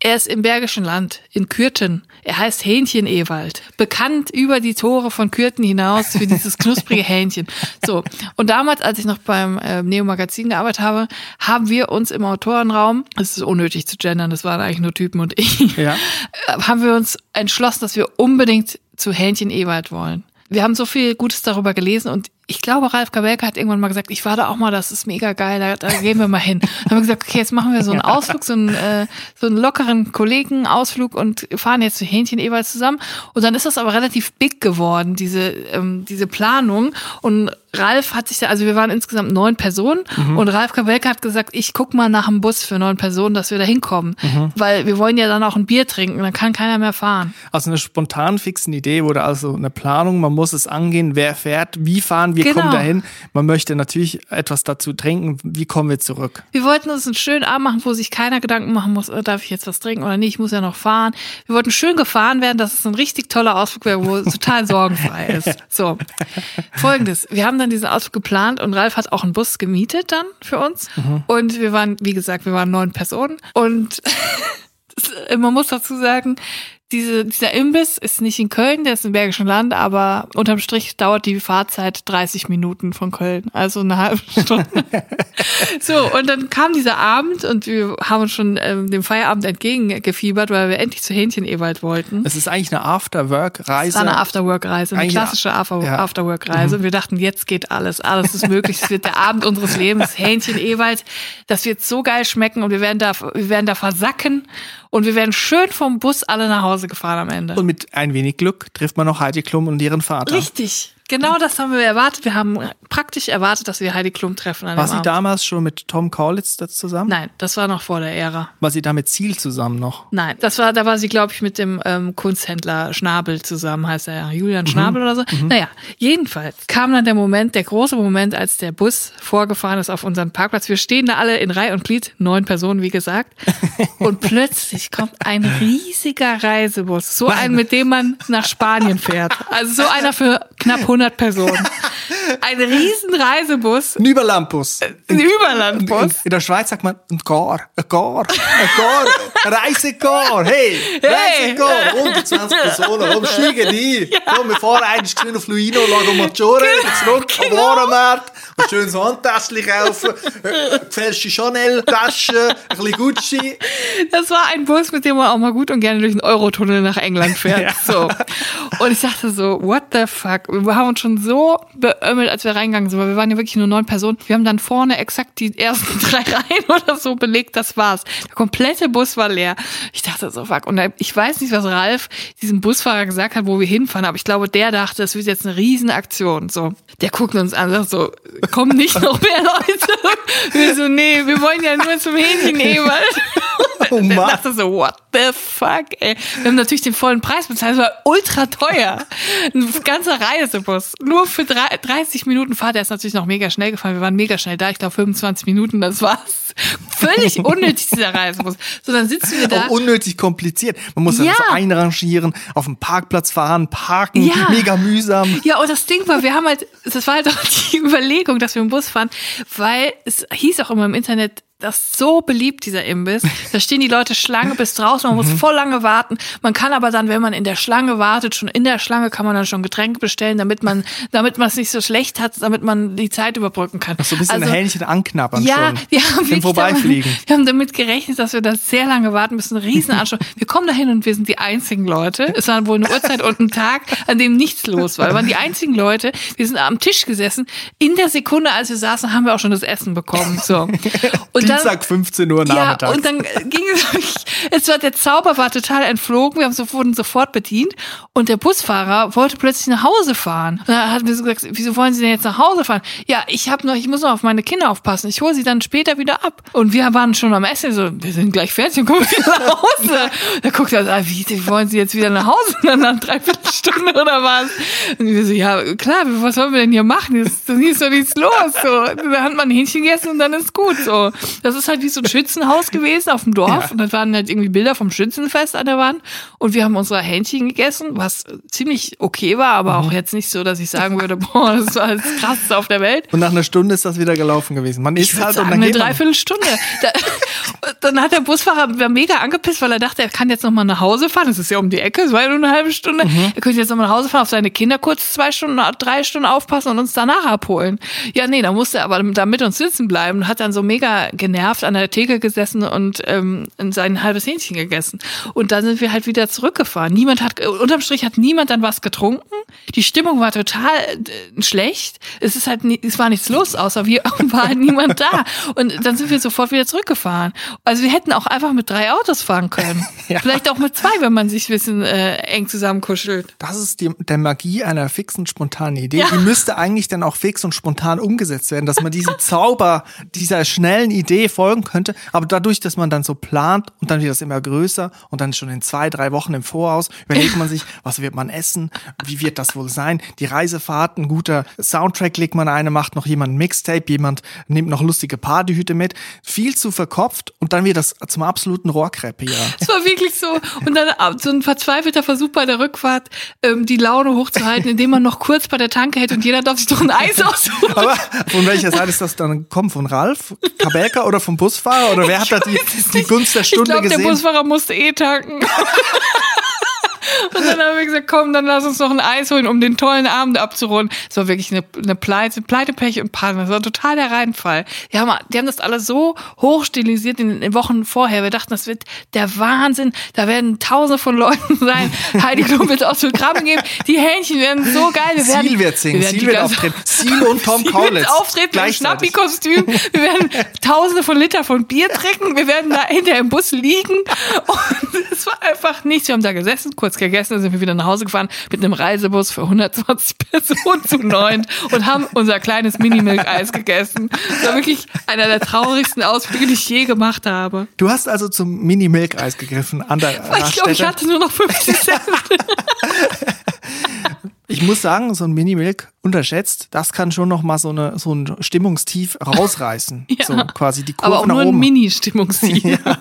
Er ist im Bergischen Land, in Kürten. Er heißt Hähnchen Ewald. Bekannt über die Tore von Kürten hinaus für dieses knusprige Hähnchen. So. Und damals, als ich noch beim äh, Neo Magazin gearbeitet habe, haben wir uns im Autorenraum, es ist unnötig zu gendern, das waren eigentlich nur Typen und ich, Ja. äh, haben wir uns entschlossen, dass wir unbedingt zu Hähnchen Ewald wollen. Wir haben so viel Gutes darüber gelesen und ich glaube, Ralf Kabelke hat irgendwann mal gesagt, ich war da auch mal, das ist mega geil, da, da gehen wir mal hin. Dann haben wir gesagt, okay, jetzt machen wir so einen Ausflug, so einen, äh, so einen lockeren Kollegenausflug und fahren jetzt zu Hähnchen Ewald zusammen. Und dann ist das aber relativ big geworden, diese, ähm, diese Planung. Und Ralf hat sich da, also wir waren insgesamt neun Personen und Ralf Kabelke hat gesagt, ich guck mal nach einem Bus für neun Personen, dass wir da hinkommen. Weil wir wollen ja dann auch ein Bier trinken, dann kann keiner mehr fahren. Aus einer spontan fixen Idee wurde also eine Planung. Man muss es angehen, wer fährt, wie fahren wir, Genau. kommen dahin. Man möchte natürlich etwas dazu trinken. Wie kommen wir zurück? Wir wollten uns einen schönen Abend machen, wo sich keiner Gedanken machen muss, äh, darf ich jetzt was trinken oder nicht, ich muss ja noch fahren. Wir wollten schön gefahren werden, dass es ein richtig toller Ausflug wäre, wo es total sorgenfrei ist. So. Folgendes. Wir haben dann diesen Ausflug geplant und Ralf hat auch einen Bus gemietet dann für uns. Und wir waren, wie gesagt, wir waren neun Personen und man muss dazu sagen, diese, dieser Imbiss ist nicht in Köln, der ist im Bergischen Land, aber unterm Strich dauert die Fahrzeit 30 Minuten von Köln, also eine halbe Stunde. so, und dann kam dieser Abend und wir haben uns schon ähm, dem Feierabend entgegengefiebert, weil wir endlich zu Hähnchen Ewald wollten. Es ist eigentlich eine After-Work-Reise. Es war eine Afterwork-Reise, eine Eigentlich klassische After ja. Afterwork-Reise. Und wir dachten, jetzt geht alles, alles ist möglich. Es wird der Abend unseres Lebens. Hähnchen Ewald, das wird so geil schmecken und wir werden da, wir werden da versacken und wir werden schön vom Bus alle nach Hause gefahren am Ende. Und mit ein wenig Glück trifft man noch Heidi Klum und ihren Vater. Richtig. Genau das haben wir erwartet. Wir haben praktisch erwartet, dass wir Heidi Klum treffen an War sie Abend. damals schon mit Tom Kaulitz zusammen? Nein, das war noch vor der Ära. War sie da mit Ziel zusammen noch? Nein, das war, da war sie, glaube ich, mit dem ähm, Kunsthändler Schnabel zusammen, heißt er ja, Julian Schnabel oder so. Naja, jedenfalls kam dann der Moment, der große Moment, als der Bus vorgefahren ist auf unseren Parkplatz. Wir stehen da alle in Reihe und Glied, neun Personen, wie gesagt. Und plötzlich kommt ein riesiger Reisebus, so ein, mit dem man nach Spanien fährt. Also so einer für knapp 100 Personen. Ein riesen Reisebus, Ein Überlandbus. ein Überlandbus. In der Schweiz sagt man ein Gar, ein Gar, ein Gar, ein Reisegar, hey, Hey. Reisegar, 120 Personen, komm, steigen ein. Komm, wir fahren eigentlich auf Luino, Lago Maggiore, wieder zurück am Warenmarkt, ein schönes Handtäschchen kaufen, äh, gefälschte Chanel-Tasche, ein bisschen Gucci. Das war ein Bus, mit dem man auch mal gut und gerne durch den Eurotunnel nach England fährt. Ja. So. Und ich dachte so, what the fuck? Wir haben uns schon so beömmelt, als wir reingegangen sind, weil wir waren ja wirklich nur neun Personen. Wir haben dann vorne exakt die ersten drei Reihen oder so belegt, das war's. Der komplette Bus war leer. Ich dachte so, fuck. Und ich weiß nicht, was Ralf diesem Busfahrer gesagt hat, wo wir hinfahren, aber ich glaube, der dachte, es wird jetzt eine Riesenaktion. So. Der guckt uns an, sagt so, kommen nicht noch mehr Leute? Wir so, nee, wir wollen ja nur zum Hähnchen Ewald. oh Mann. dachte so, what the fuck, ey. Wir haben natürlich den vollen Preis bezahlt, es war ultra teuer. Ein ganzer Reisebus. Nur für 30 Minuten Fahrt, der ist natürlich noch mega schnell gefahren. Wir waren mega schnell da, ich glaube 25 Minuten, das war's. Völlig unnötig, dieser Reisebus. So, dann sitzen wir da. Auch unnötig kompliziert. Man muss dann ja. so einrangieren, auf dem Parkplatz fahren, parken, ja. mega mühsam. Ja, und das Ding war, wir haben halt, das war halt auch die Überlegung, dass wir im Bus fahren, weil es hieß auch immer im Internet, das ist so beliebt, dieser Imbiss. Da stehen die Leute Schlange bis draußen, man muss mhm. voll lange warten. Man kann aber dann, wenn man in der Schlange wartet, schon in der Schlange kann man dann schon Getränke bestellen, damit man, damit man es nicht so schlecht hat, damit man die Zeit überbrücken kann. Ach so ein bisschen also, Hähnchen anknabbern ja, schon. Wir haben Im Vorbeifliegen. Damit, wir haben damit gerechnet, dass wir da sehr lange warten müssen. Riesenanschluss. wir kommen dahin und wir sind die einzigen Leute. Es war wohl eine Uhrzeit und ein Tag, an dem nichts los war. Wir waren die einzigen Leute. Wir sind am Tisch gesessen. In der Sekunde, als wir saßen, haben wir auch schon das Essen bekommen. So. Und Dienstag 15 Uhr nachmittags. Ja, und dann ging es wirklich, es war, der Zauber war total entflogen, wir haben so, wurden sofort bedient und der Busfahrer wollte plötzlich nach Hause fahren. Und da hat mir so gesagt, wieso wollen Sie denn jetzt nach Hause fahren? Ja, ich habe noch, ich muss noch auf meine Kinder aufpassen, ich hole sie dann später wieder ab. Und wir waren schon am Essen, so, wir sind gleich fertig und kommen wieder nach Hause. da guckt er so, ah, wie, wie wollen Sie jetzt wieder nach Hause? Und dann nach dreiviertel Stunde oder was? Und wir so, ja, klar, was sollen wir denn hier machen? Das, das ist doch nichts los. So, da hat man ein Hähnchen gegessen und dann ist gut. So, das ist halt wie so ein Schützenhaus gewesen auf dem Dorf ja. und dann waren halt irgendwie Bilder vom Schützenfest an der Wand und wir haben unsere Hähnchen gegessen, was ziemlich okay war, aber mhm. auch jetzt nicht so, dass ich sagen würde, boah, das war das krasseste auf der Welt. Und nach einer Stunde ist das wieder gelaufen gewesen. Man ist halt sagen, und dann eine Dreiviertelstunde. da, dann hat der Busfahrer mega angepisst, weil er dachte, er kann jetzt noch mal nach Hause fahren. Das ist ja um die Ecke, es war ja nur eine halbe Stunde. Mhm. Er könnte jetzt noch mal nach Hause fahren, auf seine Kinder kurz zwei Stunden, drei Stunden aufpassen und uns danach abholen. Ja, nee, da musste er aber da mit uns sitzen bleiben und hat dann so mega genervt an der Theke gesessen und ähm, sein halbes Hähnchen gegessen. Und dann sind wir halt wieder zurückgefahren. Niemand hat, unterm Strich hat niemand dann was getrunken. Die Stimmung war total äh, schlecht. Es ist halt, es war nichts los, außer wir war halt niemand da. Und dann sind wir sofort wieder zurückgefahren. Also wir hätten auch einfach mit drei Autos fahren können. ja. Vielleicht auch mit zwei, wenn man sich ein bisschen äh, eng zusammenkuschelt. Das ist die, der Magie einer fixen, spontanen Idee. Ja. Die müsste eigentlich dann auch fix und spontan umgesetzt werden, dass man diesem Zauber dieser schnellen Idee folgen könnte. Aber dadurch, dass man dann so plant und dann wird das immer größer und dann schon in zwei, drei Wochen im Voraus überlegt man sich, was wird man essen, wie wird das wohl sein, die Reisefahrt, ein guter Soundtrack legt man eine, macht noch jemand Mixtape, jemand nimmt noch lustige Partyhüte mit, viel zu verkopft und dann wird das zum absoluten Rohrkrepierer. Es war wirklich so und dann so ein verzweifelter Versuch bei der Rückfahrt, ähm, die Laune hochzuhalten, indem man noch kurz bei der Tanke hält und jeder darf sich doch ein Eis aussuchen. Aber von welcher Seite ist das dann kommen? Von Ralf, Kabelka oder vom Busfahrer oder wer hat da die, die Gunst der Stunde ich glaub, gesehen? Der Busfahrer musste eh tanken. Und dann haben wir gesagt, komm, dann lass uns noch ein Eis holen, um den tollen Abend abzurunden. Es war wirklich eine, eine Pleite, Pleite, Pech und Pannen. Das war total der Reinfall. Die haben, die haben das alles so hochstilisiert in den Wochen vorher. Wir dachten, das wird der Wahnsinn. Da werden tausende von Leuten sein. Heidi Klum wird Autogramm geben. Die Hähnchen werden so geil. Wir werden, Seal wird singen. Seal wird auftreten. Seal und Tom Kaulitz. auftreten im Schnappi-Kostüm. Wir werden tausende von Liter von Bier trinken. Wir werden da hinter im Bus liegen. Und es war einfach nichts. Wir haben da gesessen, kurz gegessen, sind wir wieder nach Hause gefahren mit einem Reisebus für 120 Personen zu neun und haben unser kleines Mini-Milk-Eis gegessen. Das war wirklich einer der traurigsten Ausflüge, die ich je gemacht habe. Du hast also zum Mini-Milk-Eis gegriffen an der Ich glaube, ich hatte nur noch 50 Cent. Ich muss sagen, so ein Mini-Milk unterschätzt, das kann schon noch mal so, eine, so ein Stimmungstief rausreißen. ja, so quasi die Kurve aber auch nur ein Mini-Stimmungstief. ja.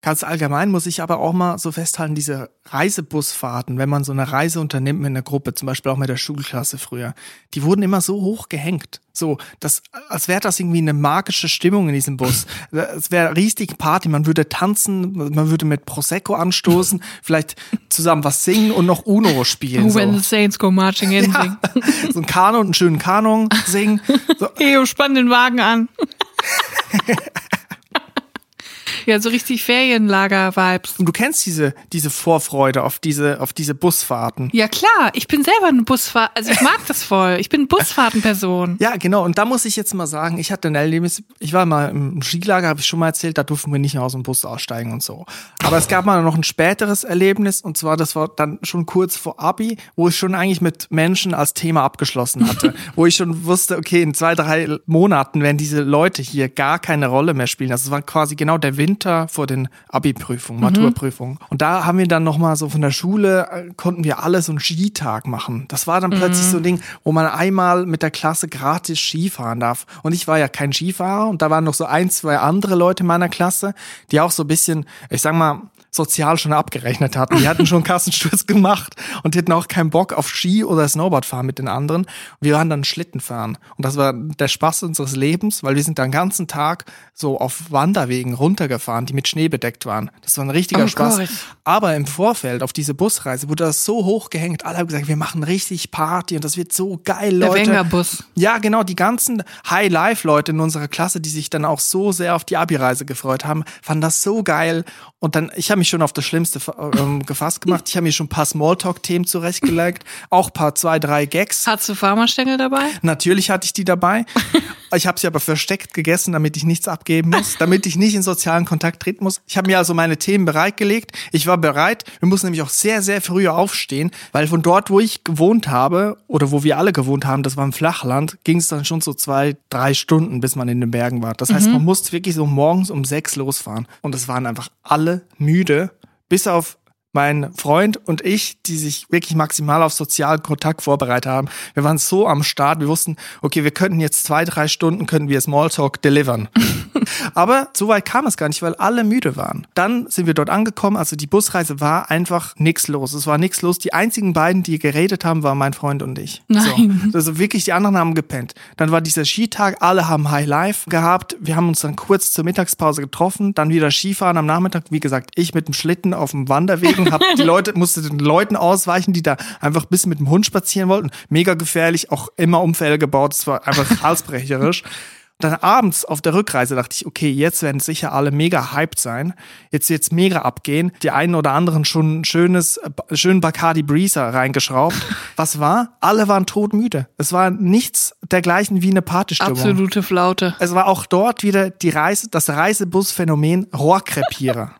Ganz allgemein muss ich aber auch mal so festhalten, diese Reisebusfahrten, wenn man so eine Reise unternimmt mit einer Gruppe, zum Beispiel auch mit der Schulklasse früher, die wurden immer so hoch gehängt. So, das, als wäre das irgendwie eine magische Stimmung in diesem Bus. Es wäre richtig Party, man würde tanzen, man würde mit Prosecco anstoßen, vielleicht zusammen was singen und noch Uno spielen. When so. the Saints go marching in. Ja, so ein Kanon, einen schönen Kanon singen. So. Eo, spann den Wagen an. Ja, so richtig Ferienlager-Vibes. Und du kennst diese, diese Vorfreude auf diese, auf diese Busfahrten. Ja, klar. Ich bin selber eine Busfahrt, also ich mag das voll. Ich bin Busfahrtenperson. Ja, genau. Und da muss ich jetzt mal sagen, ich hatte ein Erlebnis, ich war mal im Skilager, habe ich schon mal erzählt, da durften wir nicht aus dem Bus aussteigen und so. Aber es gab mal noch ein späteres Erlebnis und zwar, das war dann schon kurz vor Abi, wo ich schon eigentlich mit Menschen als Thema abgeschlossen hatte. wo ich schon wusste, okay, in zwei, drei Monaten werden diese Leute hier gar keine Rolle mehr spielen. Also es war quasi genau der Winter vor den Abi-Prüfungen, mhm. Maturprüfungen. Und da haben wir dann nochmal so von der Schule, äh, konnten wir alle so einen Skitag machen. Das war dann plötzlich mhm. so ein Ding, wo man einmal mit der Klasse gratis Skifahren darf. Und ich war ja kein Skifahrer und da waren noch so ein, zwei andere Leute in meiner Klasse, die auch so ein bisschen, ich sag mal, sozial schon abgerechnet hatten. Die hatten schon Kassensturz gemacht und die hatten auch keinen Bock auf Ski oder Snowboard fahren mit den anderen. Wir waren dann Schlitten fahren. Und das war der Spaß unseres Lebens, weil wir sind den ganzen Tag so auf Wanderwegen runtergefahren, die mit Schnee bedeckt waren. Das war ein richtiger oh Spaß. Gott. Aber im Vorfeld auf diese Busreise wurde das so hoch gehängt. Alle haben gesagt, wir machen richtig Party und das wird so geil, Leute. Der Wenger-Bus. Ja, genau. Die ganzen High-Life-Leute in unserer Klasse, die sich dann auch so sehr auf die Abi-Reise gefreut haben, fanden das so geil. Und dann, ich habe mich schon auf das Schlimmste ähm, gefasst gemacht. Ich habe mir schon ein paar Smalltalk-Themen zurechtgelegt, auch paar zwei, drei Gags. Hattest du Pharmastängel dabei? Natürlich hatte ich die dabei. Ich habe sie aber versteckt gegessen, damit ich nichts abgeben muss, damit ich nicht in sozialen Kontakt treten muss. Ich habe mir also meine Themen bereitgelegt. Ich war bereit. Wir mussten nämlich auch sehr, sehr früh aufstehen, weil von dort, wo ich gewohnt habe oder wo wir alle gewohnt haben, das war im Flachland, ging es dann schon so zwei, drei Stunden, bis man in den Bergen war. Das heißt, mhm. man musste wirklich so morgens um sechs losfahren. Und es waren einfach alle müde, bis auf mein Freund und ich, die sich wirklich maximal auf sozialen Kontakt vorbereitet haben. Wir waren so am Start, wir wussten, okay, wir könnten jetzt zwei, drei Stunden, können wir Smalltalk delivern. Aber so weit kam es gar nicht, weil alle müde waren. Dann sind wir dort angekommen, also die Busreise war einfach nichts los. Es war nichts los. Die einzigen beiden, die geredet haben, waren mein Freund und ich. Nein. So. Also wirklich, die anderen haben gepennt. Dann war dieser Skitag, alle haben High Life gehabt. Wir haben uns dann kurz zur Mittagspause getroffen, dann wieder Skifahren am Nachmittag. Wie gesagt, ich mit dem Schlitten auf dem Wanderwegen, hab die Leute, musste den Leuten ausweichen, die da einfach ein bisschen mit dem Hund spazieren wollten. Mega gefährlich, auch immer Umfälle gebaut. Es war einfach halsbrecherisch dann abends auf der Rückreise dachte ich, okay, jetzt werden sicher alle mega hyped sein. Jetzt wird's mega abgehen. Die einen oder anderen schon ein schönes, äh, schön Bacardi Breezer reingeschraubt. Was war? Alle waren todmüde. Es war nichts dergleichen wie eine Partystimmung. Absolute Flaute. Es war auch dort wieder die Reise, das Reisebusphänomen Rohrkrepierer.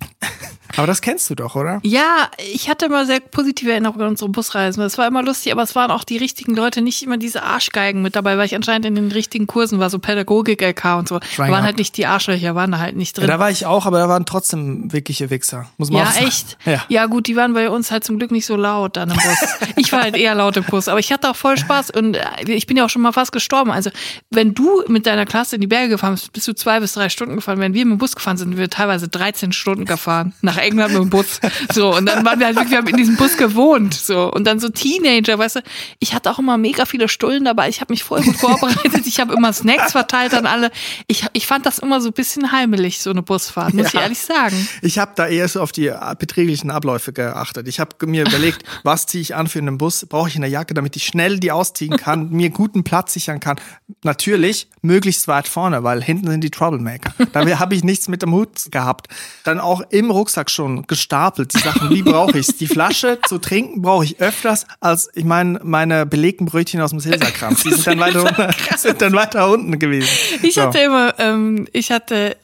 Aber das kennst du doch, oder? Ja, ich hatte immer sehr positive Erinnerungen an unsere Busreisen. Das war immer lustig, aber es waren auch die richtigen Leute, nicht immer diese Arschgeigen mit dabei, weil ich anscheinend in den richtigen Kursen war, so Pädagogik-LK und so. Da waren halt nicht die Arschlöcher, waren da halt nicht drin. Ja, da war ich auch, aber da waren trotzdem wirkliche Wichser, muss man ja, auch sagen. Echt? Ja, echt? Ja, gut, die waren bei uns halt zum Glück nicht so laut dann im Bus. ich war halt eher laut im Bus, aber ich hatte auch voll Spaß und äh, ich bin ja auch schon mal fast gestorben. Also, wenn du mit deiner Klasse in die Berge gefahren bist, bist du zwei bis drei Stunden gefahren. Wenn wir mit dem Bus gefahren sind, sind wir teilweise 13 Stunden gefahren. Nach England mit dem Bus. So, und dann waren wir halt wirklich, wir haben in diesem Bus gewohnt. So, und dann so Teenager, weißt du, ich hatte auch immer mega viele Stullen dabei. Ich habe mich voll gut vorbereitet. Ich habe immer Snacks verteilt an alle. Ich, ich fand das immer so ein bisschen heimelig, so eine Busfahrt, muss ja. ich ehrlich sagen. Ich habe da eher so auf die betrieblichen Abläufe geachtet. Ich habe mir überlegt, was ziehe ich an für einen Bus? Brauche ich eine Jacke, damit ich schnell die ausziehen kann, mir guten Platz sichern kann. Natürlich möglichst weit vorne, weil hinten sind die Troublemaker. Da habe ich nichts mit dem Hut gehabt. Dann auch im Rucksack schon gestapelt, die Sachen. Wie brauche ich's? Die Flasche zu trinken brauche ich öfters als, ich meine, meine belegten Brötchen aus dem Silserkranz. Die sind dann weiter, unten, sind dann weiter unten gewesen. Ich so. hatte immer, ähm, ich hatte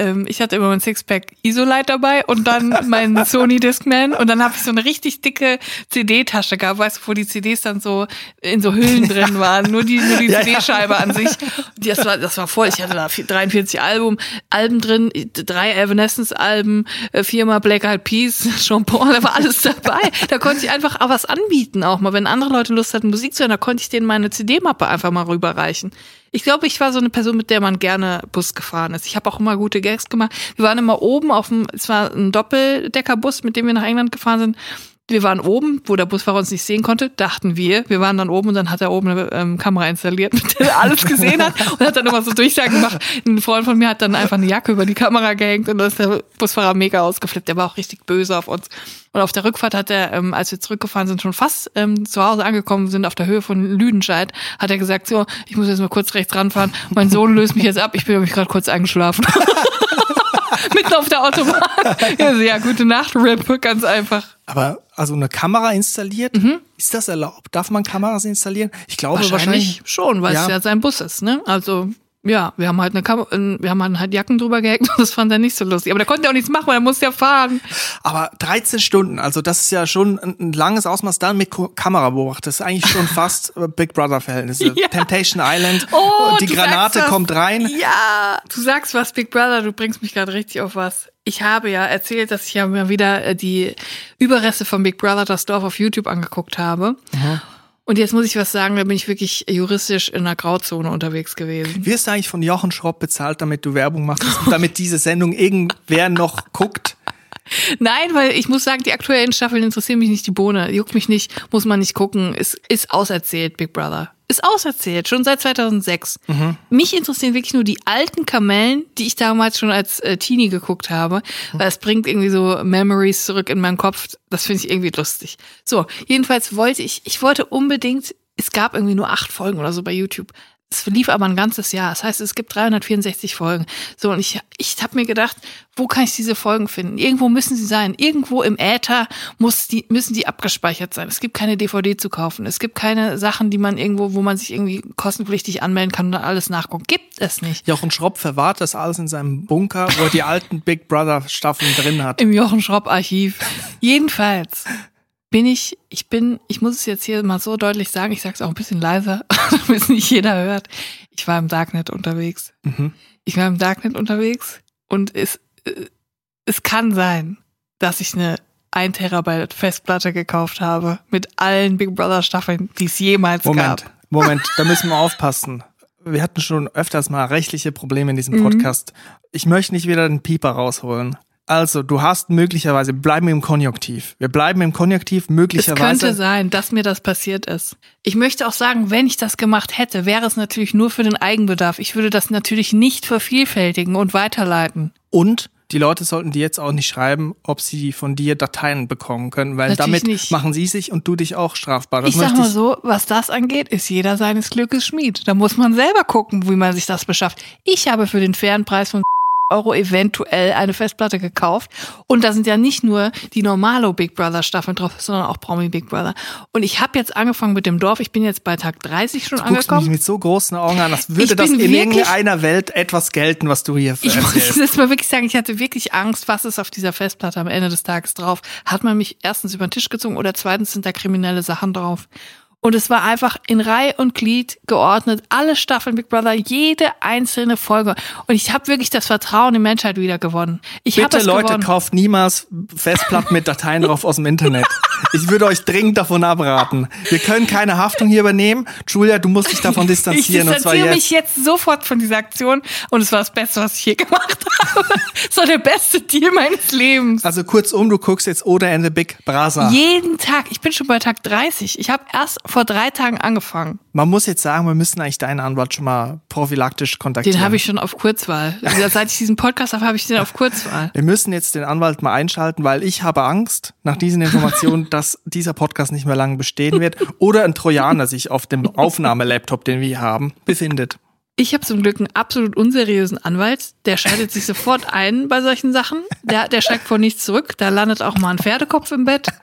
ähm, ich hatte immer mein Sixpack Isolite dabei und dann mein Sony Discman und dann habe ich so eine richtig dicke CD-Tasche gehabt, weißt du, wo die CDs dann so in so Hüllen drin waren, nur die, nur die ja, CD-Scheibe ja. an sich. Das war, das war voll. Ich hatte da 43 Album, Alben drin, drei Evanescence-Alben, äh, viermal Black Eyed Peas, Sean Paul, da war alles dabei. Da konnte ich einfach auch was anbieten auch mal. Wenn andere Leute Lust hatten, Musik zu hören, da konnte ich denen meine CD-Mappe einfach mal rüberreichen. Ich glaube, ich war so eine Person, mit der man gerne Bus gefahren ist. Ich habe auch immer gute Gags gemacht. Wir waren immer oben auf dem, es war ein Doppeldeckerbus, mit dem wir nach England gefahren sind wir waren oben, wo der Busfahrer uns nicht sehen konnte, dachten wir. Wir waren dann oben und dann hat er oben eine ähm, Kamera installiert, mit der er alles gesehen hat und hat dann immer so Durchsagen gemacht. Ein Freund von mir hat dann einfach eine Jacke über die Kamera gehängt und dann ist der Busfahrer mega ausgeflippt. Der war auch richtig böse auf uns. Und auf der Rückfahrt hat er, ähm, als wir zurückgefahren sind, schon fast ähm, zu Hause angekommen sind, auf der Höhe von Lüdenscheid, hat er gesagt, so, ich muss jetzt mal kurz rechts ranfahren. Mein Sohn löst mich jetzt ab, ich bin nämlich gerade kurz eingeschlafen. Mitten auf der Autobahn. Ja, ja, gute Nacht, Rip, ganz einfach. Aber also eine Kamera installiert, mhm. ist das erlaubt? Darf man Kameras installieren? Ich glaube wahrscheinlich, wahrscheinlich schon, weil ja. es ja sein Bus ist, ne? Also ja, wir haben halt eine Kam wir haben halt Jacken drüber gehängt und das fand er nicht so lustig. Aber der konnte ja auch nichts machen, weil er musste ja fahren. Aber 13 Stunden, also das ist ja schon ein, langes Ausmaß dann mit Kamera beobachtet. Das ist eigentlich schon fast äh, Big Brother Verhältnisse. Ja. Temptation Island. Oh, die Granate kommt rein. Ja, du sagst was Big Brother, du bringst mich gerade richtig auf was. Ich habe ja erzählt, dass ich ja mal wieder äh, die Überreste von Big Brother das Dorf auf YouTube angeguckt habe. Mhm. Und jetzt muss ich was sagen, da bin ich wirklich juristisch in einer Grauzone unterwegs gewesen. Wirst du eigentlich von Jochen Schropp bezahlt, damit du Werbung machst, damit diese Sendung irgendwer noch guckt? Nein, weil ich muss sagen, die aktuellen Staffeln interessieren mich nicht die Bohne. Juckt mich nicht, muss man nicht gucken. Es ist auserzählt, Big Brother ist auserzählt, schon seit 2006. Mhm. Mich interessieren wirklich nur die alten Kamellen, die ich damals schon als äh, Teenie geguckt habe, weil es bringt irgendwie so Memories zurück in meinen Kopf. Das finde ich irgendwie lustig. So, jedenfalls wollte ich, ich wollte unbedingt, es gab irgendwie nur acht Folgen oder so bei YouTube. Es lief aber ein ganzes Jahr. Das heißt, es gibt 364 Folgen. So, und ich, ich habe mir gedacht, wo kann ich diese Folgen finden? Irgendwo müssen sie sein. Irgendwo im Äther muss die, müssen die abgespeichert sein. Es gibt keine DVD zu kaufen. Es gibt keine Sachen, die man irgendwo, wo man sich irgendwie kostenpflichtig anmelden kann und dann alles nachgucken. Gibt es nicht. Jochen Schropp verwahrt das alles in seinem Bunker, wo er die alten Big Brother Staffeln drin hat. Im Jochen Schropp Archiv. Jedenfalls bin ich, ich bin, ich muss es jetzt hier mal so deutlich sagen, ich sage es auch ein bisschen leiser, damit es nicht jeder hört. Ich war im Darknet unterwegs. Mhm. Ich war im Darknet unterwegs und es, äh, es kann sein, dass ich eine 1 Terabyte Festplatte gekauft habe mit allen Big Brother Staffeln, die es jemals Moment, gab. Moment, da müssen wir aufpassen. Wir hatten schon öfters mal rechtliche Probleme in diesem mhm. Podcast. Mhm. Ich möchte nicht wieder den Pieper rausholen. Also, du hast möglicherweise, bleiben im Konjunktiv. Wir bleiben im Konjunktiv möglicherweise. Es könnte sein, dass mir das passiert ist. Ich möchte auch sagen, wenn ich das gemacht hätte, wäre es natürlich nur für den Eigenbedarf. Ich würde das natürlich nicht vervielfältigen und weiterleiten. Und die Leute sollten dir jetzt auch nicht schreiben, ob sie von dir Dateien bekommen können, weil Natürlich damit nicht. machen sie sich und du dich auch strafbar. Das ich sag mal so, was das angeht, ist jeder seines Glückes Schmied. Da muss man selber gucken, wie man sich das beschafft. Ich habe für den fairen Preis von Euro eventuell eine Festplatte gekauft. Und da sind ja nicht nur die normale Big Brother Staffeln drauf, sondern auch Promi Big Brother. Und ich habe jetzt angefangen mit dem Dorf. Ich bin jetzt bei Tag 30 schon du angekommen. Guckst mich mit so großen Augen an, als würde das in irgendeiner Welt etwas gelten, was du hier Ich muss jetzt mal wirklich sagen, ich hatte wirklich Angst, was ist auf dieser Festplatte am Ende des Tages drauf. Hat man mich erstens über den Tisch gezogen oder zweitens sind da kriminelle Sachen drauf. Und es war einfach in Reihe und Glied geordnet, alle Staffeln Big Brother, jede einzelne Folge. Und ich habe wirklich das Vertrauen in Menschheit wieder gewonnen. Ich Bitte Leute, gewonnen. kauft niemals Festplatten mit Dateien drauf aus dem Internet. Ich würde euch dringend davon abraten. Wir können keine Haftung hier übernehmen. Julia, du musst dich davon distanzieren. Ich distanziere mich jetzt sofort von dieser Aktion und es war das Beste, was ich je gemacht habe. Es war der beste Deal meines Lebens. Also kurzum, du guckst jetzt Oder and the Big Brother. Jeden Tag. Ich bin schon bei Tag 30. Ich habe erst vor drei Tagen angefangen. Man muss jetzt sagen, wir müssen eigentlich deinen Anwalt schon mal prophylaktisch kontaktieren. Den habe ich schon auf Kurzwahl. Also seit ich diesen Podcast habe, habe ich den auf Kurzwahl. Wir müssen jetzt den Anwalt mal einschalten, weil ich habe Angst nach diesen Informationen, dass dieser Podcast nicht mehr lange bestehen wird oder ein Trojaner sich auf dem Aufnahmelaptop, den wir haben, befindet. Ich habe zum Glück einen absolut unseriösen Anwalt, der schaltet sich sofort ein bei solchen Sachen. Der, der schreckt vor nichts zurück. Da landet auch mal ein Pferdekopf im Bett.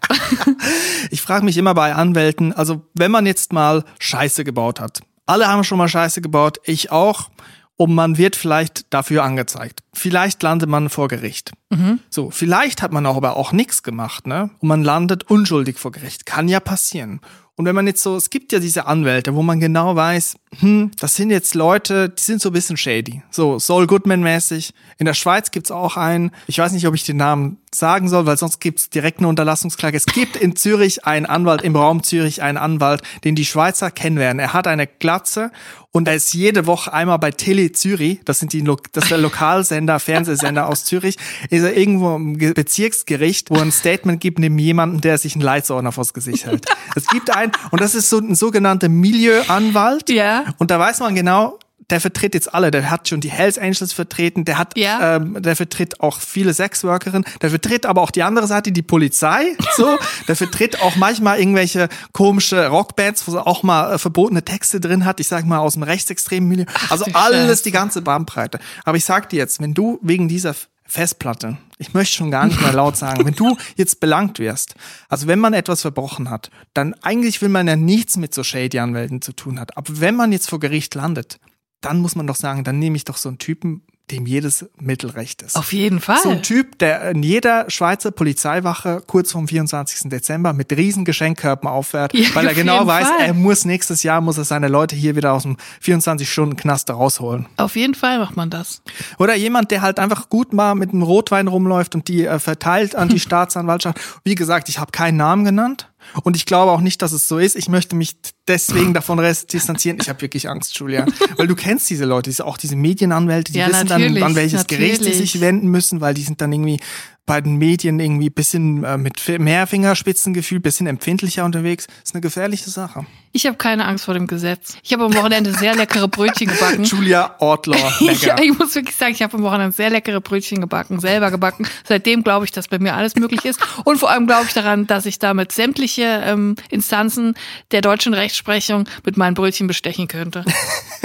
Ich frage mich immer bei Anwälten, also wenn man jetzt mal Scheiße gebaut hat. Alle haben schon mal Scheiße gebaut, ich auch. Und man wird vielleicht dafür angezeigt. Vielleicht landet man vor Gericht. Mhm. So, vielleicht hat man auch aber auch nichts gemacht, ne? Und man landet unschuldig vor Gericht. Kann ja passieren. Und wenn man jetzt so, es gibt ja diese Anwälte, wo man genau weiß, hm, das sind jetzt Leute, die sind so ein bisschen shady. So Saul Goodman-mäßig. In der Schweiz gibt's auch einen, ich weiß nicht, ob ich den Namen sagen soll, weil sonst gibt's direkt eine Unterlassungsklage. Es gibt in Zürich einen Anwalt, im Raum Zürich einen Anwalt, den die Schweizer kennen werden. Er hat eine Glatze und er ist jede Woche einmal bei Tele Zürich, das sind die, das ist der Lokalsender, Fernsehsender aus Zürich, ist er irgendwo im Bezirksgericht, wo er ein Statement gibt, neben jemanden, der sich einen Leitsordner vors Gesicht hält. Es gibt einen, und das ist so ein sogenannter Milieuanwalt. Ja. Und da weiß man genau, der vertritt jetzt alle. Der hat schon die Hells Angels vertreten, der hat, ja. ähm, der vertritt auch viele Sexworkerinnen, der vertritt aber auch die andere Seite, die Polizei, so. der vertritt auch manchmal irgendwelche komische Rockbands, wo er auch mal äh, verbotene Texte drin hat. Ich sag mal aus dem rechtsextremen Milieu. Also alles, die ganze Bandbreite. Aber ich sag dir jetzt, wenn du wegen dieser Festplatte. Ich möchte schon gar nicht mehr laut sagen. Wenn du jetzt belangt wirst, also wenn man etwas verbrochen hat, dann eigentlich will man ja nichts mit so shady Anwälten zu tun hat. Aber wenn man jetzt vor Gericht landet, dann muss man doch sagen, dann nehme ich doch so einen Typen, dem jedes Mittel recht ist. Auf jeden Fall. So ein Typ, der in jeder Schweizer Polizeiwache kurz vorm 24. Dezember mit riesen Geschenkkörpen auffährt, ja, weil er genau weiß, Fall. er muss nächstes Jahr, muss er seine Leute hier wieder aus dem 24-Stunden-Knast rausholen. Auf jeden Fall macht man das. Oder jemand, der halt einfach gut mal mit einem Rotwein rumläuft und die äh, verteilt an die Staatsanwaltschaft. Wie gesagt, ich habe keinen Namen genannt. Und ich glaube auch nicht, dass es so ist. Ich möchte mich deswegen davon distanzieren. Ich habe wirklich Angst, Julia. Weil du kennst diese Leute, auch diese Medienanwälte, die ja, wissen dann, an welches natürlich. Gericht sie sich wenden müssen, weil die sind dann irgendwie bei den Medien irgendwie bisschen äh, mit mehr Fingerspitzengefühl, bisschen empfindlicher unterwegs. Das ist eine gefährliche Sache. Ich habe keine Angst vor dem Gesetz. Ich habe am Wochenende sehr leckere Brötchen gebacken. Julia Ortler. ich, ich muss wirklich sagen, ich habe am Wochenende sehr leckere Brötchen gebacken, selber gebacken. Seitdem glaube ich, dass bei mir alles möglich ist. Und vor allem glaube ich daran, dass ich damit sämtliche ähm, Instanzen der deutschen Rechtsprechung mit meinen Brötchen bestechen könnte.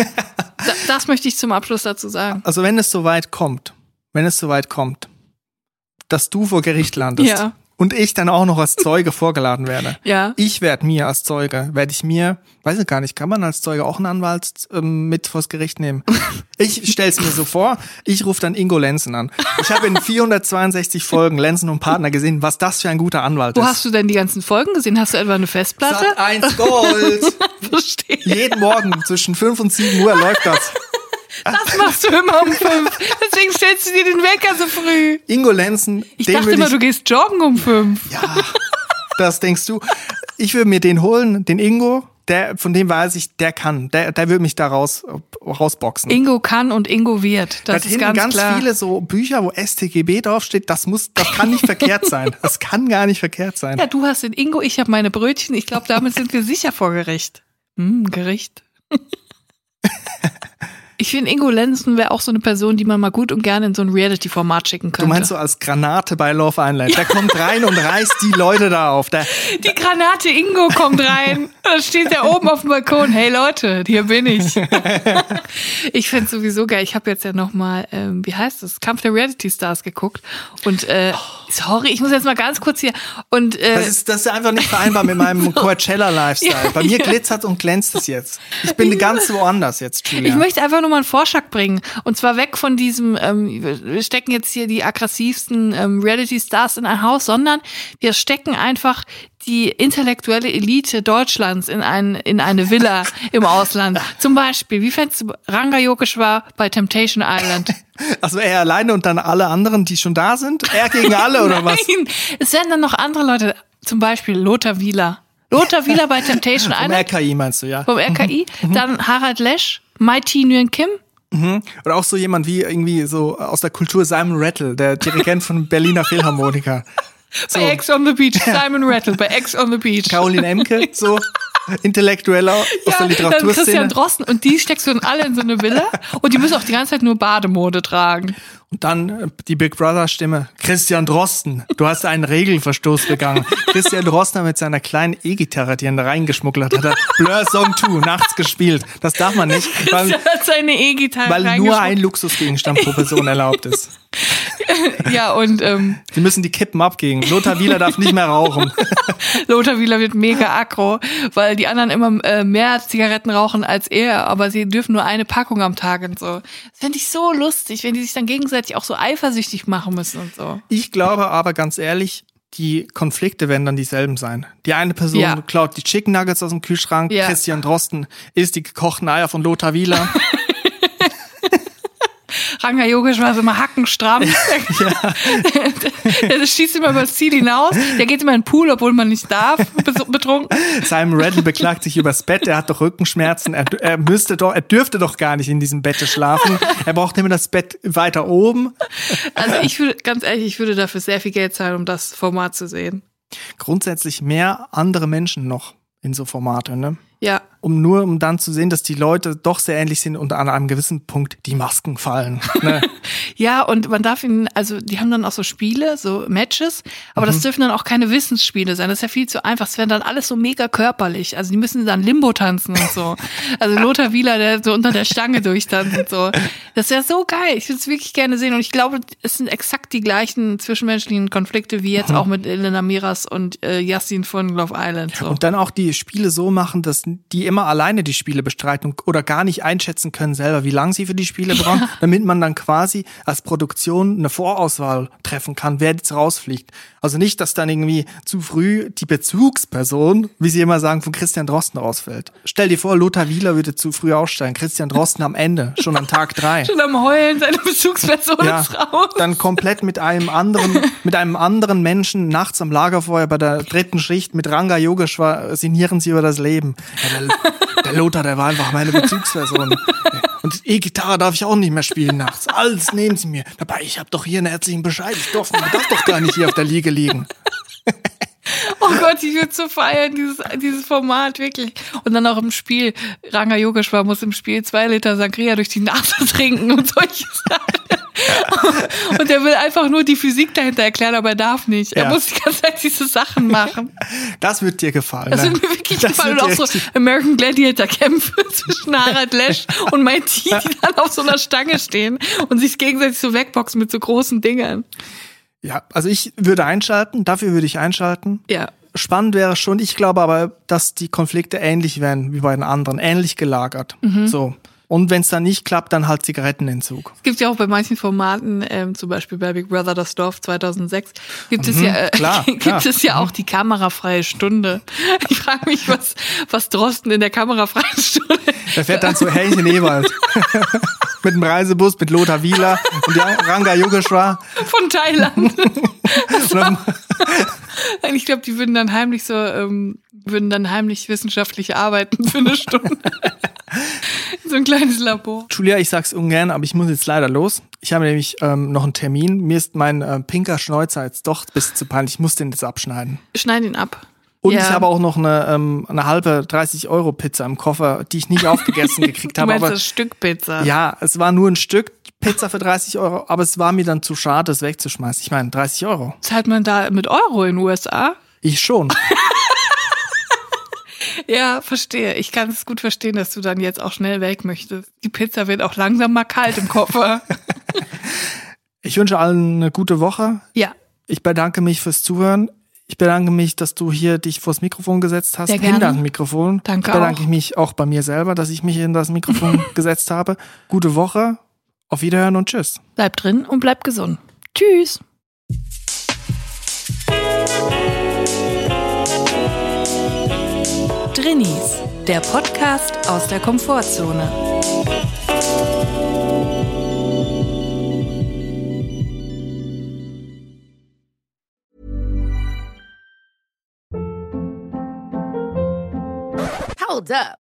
das, das möchte ich zum Abschluss dazu sagen. Also wenn es soweit kommt, wenn es soweit kommt, dass du vor Gericht landest. Ja. Und ich dann auch noch als Zeuge vorgeladen werde. Ja. Ich werde mir als Zeuge, werde ich mir, weiß ich gar nicht, kann man als Zeuge auch einen Anwalt ähm, mit vors Gericht nehmen? Ich stell's mir so vor, ich rufe dann Ingo Lenzen an. Ich habe in 462 Folgen Lenzen und Partner gesehen, was das für ein guter Anwalt Wo ist. Wo hast du denn die ganzen Folgen gesehen? Hast du etwa eine Festplatte? Sat 1 Gold. Verstehe. Jeden Morgen zwischen 5 und 7 Uhr läuft das. Das machst du immer um fünf. Deswegen stellst du dir den Wecker so früh. Ingo Lenzen. Ich dachte immer, ich, du gehst joggen um fünf. Ja, das denkst du. Ich würde mir den holen, den Ingo. Der, von dem weiß ich, der kann. Der, der würde mich da raus, rausboxen. Ingo kann und Ingo wird. Das da ist ganz, ganz klar. viele so Bücher, wo STGB draufsteht. Das muss, das kann nicht verkehrt sein. Das kann gar nicht verkehrt sein. Ja, du hast den Ingo, ich habe meine Brötchen. Ich glaube, damit sind wir sicher vor Gericht. Hm, Gericht. Ich finde, Ingo Lenzen wäre auch so eine Person, die man mal gut und gerne in so ein Reality-Format schicken könnte. Du meinst so als Granate bei Love Island. Der kommt rein und reißt die Leute da auf. Der die Granate Ingo kommt rein. Da steht er oben auf dem Balkon. Hey Leute, hier bin ich. ich finde sowieso geil. Ich habe jetzt ja noch mal, ähm, wie heißt das, Kampf der Reality Stars geguckt. Und äh, sorry, ich muss jetzt mal ganz kurz hier. Und äh, das ist das ist einfach nicht vereinbar mit meinem Coachella Lifestyle. Ja, Bei mir glitzert und glänzt es jetzt. Ich bin ganz woanders jetzt, Julia. Ich möchte einfach nur mal einen Vorschlag bringen. Und zwar weg von diesem, ähm, wir stecken jetzt hier die aggressivsten ähm, Reality-Stars in ein Haus, sondern wir stecken einfach die intellektuelle Elite Deutschlands in, ein, in eine Villa im Ausland. Zum Beispiel, wie fändest du Ranga Yogeshwar bei Temptation Island? Also er alleine und dann alle anderen, die schon da sind? Er gegen alle oder was? Nein, es werden dann noch andere Leute, zum Beispiel Lothar Wieler. Lothar Wieler bei Temptation Island. Vom RKI meinst du, ja. Vom RKI. Mhm. Dann Harald Lesch, Mighty Nguyen Kim. Mhm. Oder auch so jemand wie irgendwie so aus der Kultur Simon Rattle, der Dirigent von Berliner Philharmoniker. So. Bei Ex on the Beach, Simon Rattle, bei Ex on the Beach. Caroline Emke, so intellektueller aus ja, der Literaturszene. Christian Drosten und die steckst du dann alle in so eine Villa und die müssen auch die ganze Zeit nur Bademode tragen. Und dann äh, die Big Brother Stimme. Christian Drosten, du hast einen Regelverstoß begangen. Christian Drosten mit seiner kleinen E-Gitarre, die er da reingeschmuggelt hat, hat Blur Song 2 nachts gespielt. Das darf man nicht. Weil, Christian hat seine E-Gitarre Weil nur ein Luxusgegenstand pro Person erlaubt ist. ja, und ähm, Sie müssen die Kippen abgeben. Lothar Wieler darf nicht mehr rauchen. Lothar Wieler wird mega aggro, weil die anderen immer äh, mehr Zigaretten rauchen als er, aber sie dürfen nur eine Packung am Tag und so. Das fände ich so lustig, wenn die sich dann gegenseitig auch so eifersüchtig machen müssen und so. Ich glaube aber ganz ehrlich, die Konflikte werden dann dieselben sein. Die eine Person ja. klaut die Chicken Nuggets aus dem Kühlschrank, ja. Christian Drosten isst die gekochten Eier von Lothar Wieler. Ranga Yogeshwar ist immer hackenstramm. Ja. der, der schießt immer über das Ziel hinaus. Der geht immer in den Pool, obwohl man nicht darf, betrunken. Simon Rattle beklagt sich übers Bett. Er hat doch Rückenschmerzen. Er, er müsste doch, er dürfte doch gar nicht in diesem Bett schlafen. Er braucht immer das Bett weiter oben. Also ich würde, ganz ehrlich, ich würde dafür sehr viel Geld zahlen, um das Format zu sehen. Grundsätzlich mehr andere Menschen noch in so Formate, ne? Ja. Um nur, um dann zu sehen, dass die Leute doch sehr ähnlich sind und an einem gewissen Punkt die Masken fallen. Ne? ja, und man darf ihnen, also die haben dann auch so Spiele, so Matches, aber mhm. das dürfen dann auch keine Wissensspiele sein. Das ist ja viel zu einfach. Es werden dann alles so mega körperlich. Also die müssen dann Limbo tanzen und so. Also Lothar Wieler, der so unter der Stange durchtanzt und so. Das wäre so geil. Ich würde es wirklich gerne sehen. Und ich glaube, es sind exakt die gleichen zwischenmenschlichen Konflikte wie jetzt mhm. auch mit Elena Miras und äh, Yassin von Love Island. So. Und dann auch die Spiele so machen, dass die immer alleine die Spiele bestreiten oder gar nicht einschätzen können selber, wie lange sie für die Spiele brauchen, ja. damit man dann quasi als Produktion eine Vorauswahl treffen kann, wer jetzt rausfliegt. Also nicht, dass dann irgendwie zu früh die Bezugsperson, wie sie immer sagen, von Christian Drosten ausfällt. Stell dir vor, Lothar Wieler würde zu früh aussteigen, Christian Drosten am Ende, schon am Tag drei. schon am Heulen, seine Bezugsperson ja, ist raus. Dann komplett mit einem anderen, mit einem anderen Menschen nachts am Lagerfeuer bei der dritten Schicht mit Ranga Yogeshwar sinnieren sie über das Leben. Der, der Lothar, der war einfach meine Bezugsperson. Und E-Gitarre darf ich auch nicht mehr spielen nachts. Alles nehmen sie mir. Dabei, ich habe doch hier einen herzlichen Bescheid. Ich darf, darf doch gar nicht hier auf der Liege liegen. Oh Gott, ich würde so feiern, dieses, dieses Format, wirklich. Und dann auch im Spiel, Ranga Yogeshwar muss im Spiel zwei Liter Sangria durch die Nase trinken und solche Sachen. und er will einfach nur die Physik dahinter erklären, aber er darf nicht. Er ja. muss die ganze Zeit diese Sachen machen. Das wird dir gefallen. Das wird mir wirklich das gefallen. Und auch so American Gladiator Kämpfe zwischen Harald Lesch und Mai die dann auf so einer Stange stehen und sich gegenseitig so wegboxen mit so großen Dingern. Ja, also ich würde einschalten, dafür würde ich einschalten. Ja. Spannend wäre schon, ich glaube aber, dass die Konflikte ähnlich wären wie bei den anderen, ähnlich gelagert. Mhm. So. Und wenn es dann nicht klappt, dann halt Zigarettenentzug. Es gibt ja auch bei manchen Formaten, ähm, zum Beispiel bei Big Brother Das Dorf 2006, gibt es mhm, ja, äh, klar, gibt klar. es ja auch die kamerafreie Stunde. Ich frage mich, was, was Drosten in der kamerafreien Stunde. Da fährt dann zu Helchen Ewald. mit dem Reisebus, mit Lothar Wieler und Ranga Yogeshwar. Von Thailand. Ich glaube, die würden dann heimlich so, ähm, würden dann heimlich wissenschaftlich arbeiten für eine Stunde. so ein kleines Labor. Julia, ich sag's ungern, aber ich muss jetzt leider los. Ich habe nämlich ähm, noch einen Termin. Mir ist mein äh, pinker Schnäuzer jetzt doch ein bisschen zu peinlich. Ich muss den jetzt abschneiden. Schneid ihn ab. Und ja. ich habe auch noch eine, ähm, eine halbe 30 Euro Pizza im Koffer, die ich nicht aufgegessen gekriegt habe. Du meinst aber das Stück Pizza? Ja, es war nur ein Stück Pizza für 30 Euro, aber es war mir dann zu schade, das wegzuschmeißen. Ich meine, 30 Euro. Zahlt man da mit Euro in den USA? Ich schon. ja, verstehe. Ich kann es gut verstehen, dass du dann jetzt auch schnell weg möchtest. Die Pizza wird auch langsam mal kalt im Koffer. ich wünsche allen eine gute Woche. Ja. Ich bedanke mich fürs Zuhören. Ich bedanke mich, dass du hier dich vors Mikrofon gesetzt hast, hinter das Mikrofon. Danke ich bedanke auch. mich auch bei mir selber, dass ich mich in das Mikrofon gesetzt habe. Gute Woche, auf Wiederhören und tschüss. Bleib drin und bleib gesund. Tschüss. Drinnies, der Podcast aus der Komfortzone. Hold up.